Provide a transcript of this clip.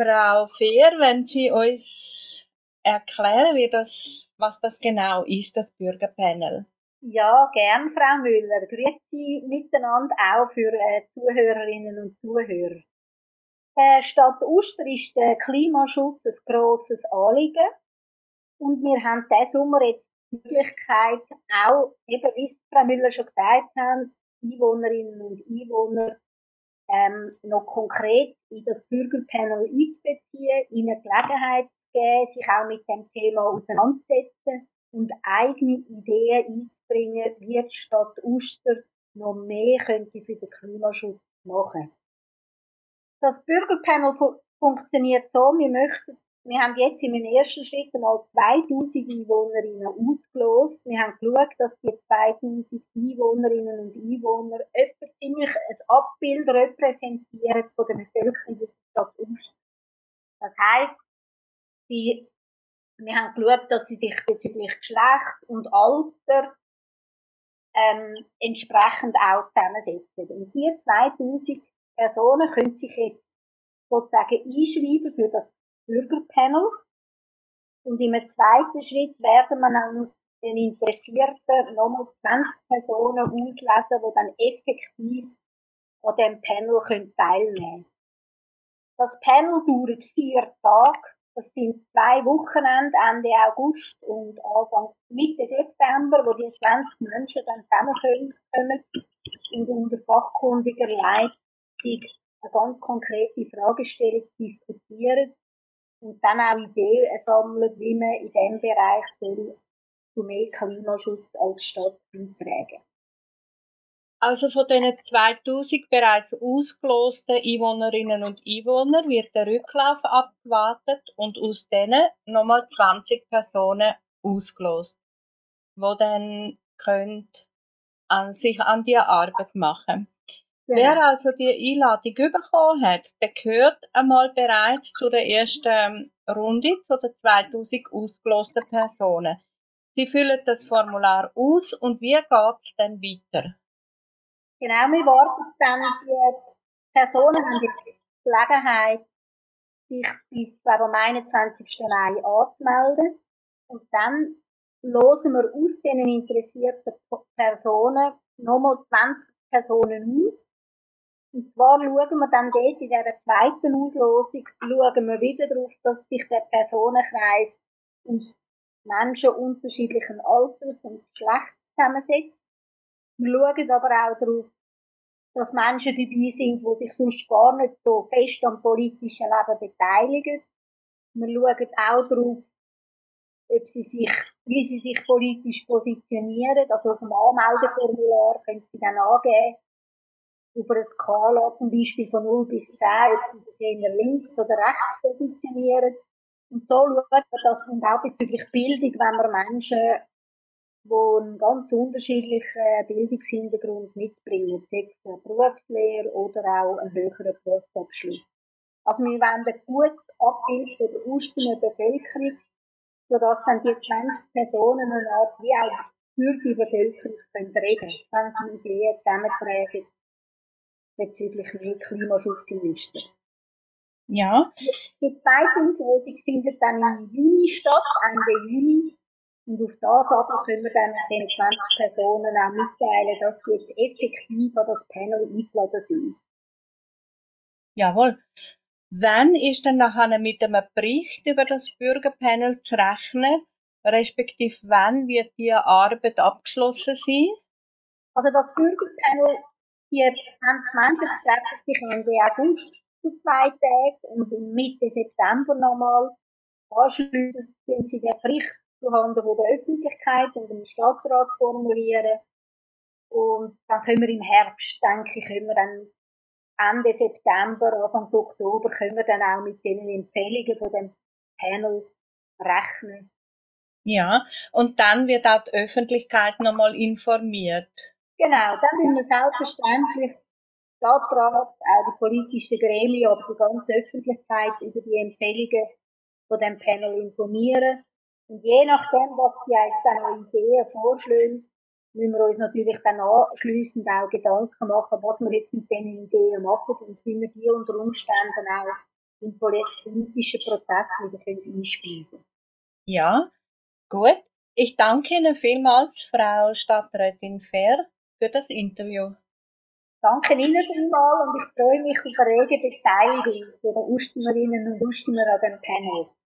Frau Fehr, wenn Sie uns erklären, wie das, was das genau ist, das Bürgerpanel. Ja, gern, Frau Müller. Grüezi miteinander auch für äh, Zuhörerinnen und Zuhörer. Äh, Stadt Uster ist der Klimaschutz ein grosses Anliegen. Und wir haben diesen Sommer jetzt die Möglichkeit, auch, eben wie es Frau Müller schon gesagt hat, Einwohnerinnen und Einwohner ähm, noch konkret in das Bürgerpanel einzubeziehen, ihnen Gelegenheit zu geben, sich auch mit dem Thema auseinanderzusetzen und eigene Ideen einzubringen, wie die Stadt Uster noch mehr könnte für den Klimaschutz machen. Das Bürgerpanel fu funktioniert so, wir möchten wir haben jetzt im ersten Schritt einmal 2000 Einwohnerinnen ausgelost. Wir haben geschaut, dass die 2000 Einwohnerinnen und Einwohner etwa ziemlich ein Abbild repräsentieren von der Bevölkerung der Stadt Ust. Das heisst, die, wir haben geschaut, dass sie sich bezüglich Geschlecht und Alter ähm, entsprechend auch zusammensetzen. Und diese 2000 Personen können sich jetzt sozusagen einschreiben für das Bürgerpanel. Und im zweiten Schritt werden wir dann den Interessierten nochmal 20 Personen auslesen, die dann effektiv an dem Panel teilnehmen können. Das Panel dauert vier Tage. Das sind zwei Wochenende, Ende August und Anfang Mitte September, wo die 20 Menschen dann zusammenkommen und unter fachkundiger Leitung eine ganz konkrete Fragestellung diskutieren und dann auch Ideen sammeln, wie man in diesem Bereich soll zu mehr Klimaschutz als Stadt beitragen. Also von diesen 2000 bereits ausgelosten Einwohnerinnen und Einwohnern wird der Rücklauf abgewartet und aus denen nochmal 20 Personen ausgelost, die dann können an sich an die Arbeit machen. Genau. Wer also die Einladung bekommen hat, der gehört einmal bereits zu der ersten Runde, zu den 2000 ausgelosten Personen. Sie füllen das Formular aus und wie geht es dann weiter? Genau, wir warten dann, die Personen haben die Gelegenheit, sich bis glaube, am 21. Mai anzumelden. Und dann losen wir aus diesen interessierten Personen nochmal 20 Personen aus und zwar schauen wir dann dort in dieser zweiten Auslosung, schauen wir wieder darauf, dass sich der Personenkreis aus Menschen unterschiedlichen Alters und Geschlechts zusammensetzt. Wir schauen aber auch darauf, dass Menschen dabei sind, die sich sonst gar nicht so fest am politischen Leben beteiligen. Wir schauen auch darauf, ob sie sich, wie sie sich politisch positionieren. Also auf dem Anmeldeformular können sie dann angeben, auf einer Skala zum Beispiel von 0 bis 10, ob sie sich eher links oder rechts positionieren. Und so schaut man das und auch bezüglich Bildung, wenn man Menschen, die einen ganz unterschiedlichen Bildungshintergrund mitbringen, sei es eine Berufslehre oder auch einen höheren Berufsabschluss. Also wir wollen ein gutes Abbild von der ursprünglichen Bevölkerung, sodass dann die 20 Personen eine Art wie auch für die Bevölkerung können reden können, wenn sie Ideen zusammentragen bezüglich mehr Klimaschutz in Liste. Ja. Die zweite Auslosung findet dann im Juni statt, Ende Juni. Und auf das aber können wir dann den 20 Personen auch mitteilen, dass sie jetzt effektiv an das Panel eingeladen sind. Jawohl. Wann ist denn nachher mit einem Bericht über das Bürgerpanel zu rechnen? Respektive wann wird die Arbeit abgeschlossen sein? Also das Bürgerpanel die 20 Menschen treffen sich Ende August zu zwei Tagen und im Mitte September nochmal. Anschliessend sind sie den Bericht zuhanden der Öffentlichkeit und dem Stadtrat formulieren. Und dann können wir im Herbst, denke ich, können wir dann Ende September, Anfang Oktober, können wir dann auch mit den Empfehlungen von dem Panel rechnen. Ja, und dann wird auch die Öffentlichkeit nochmal informiert. Genau, dann müssen wir selbstverständlich Stadtrat, auch die politischen Gremien, aber die ganze Öffentlichkeit über die Empfehlungen von dem Panel informieren. Und je nachdem, was die uns dann an Ideen vorschlagen, müssen wir uns natürlich dann anschliessend auch Gedanken machen, was wir jetzt mit diesen Ideen machen und wie wir die unter Umständen auch im politischen Prozess wieder einspeisen Ja, gut. Ich danke Ihnen vielmals, Frau Stadträtin Fair, für das Interview. Danke Ihnen vielmals und ich freue mich auf eine rege Beteiligung der Ustimmerinnen und Ustimmer an dem Panel.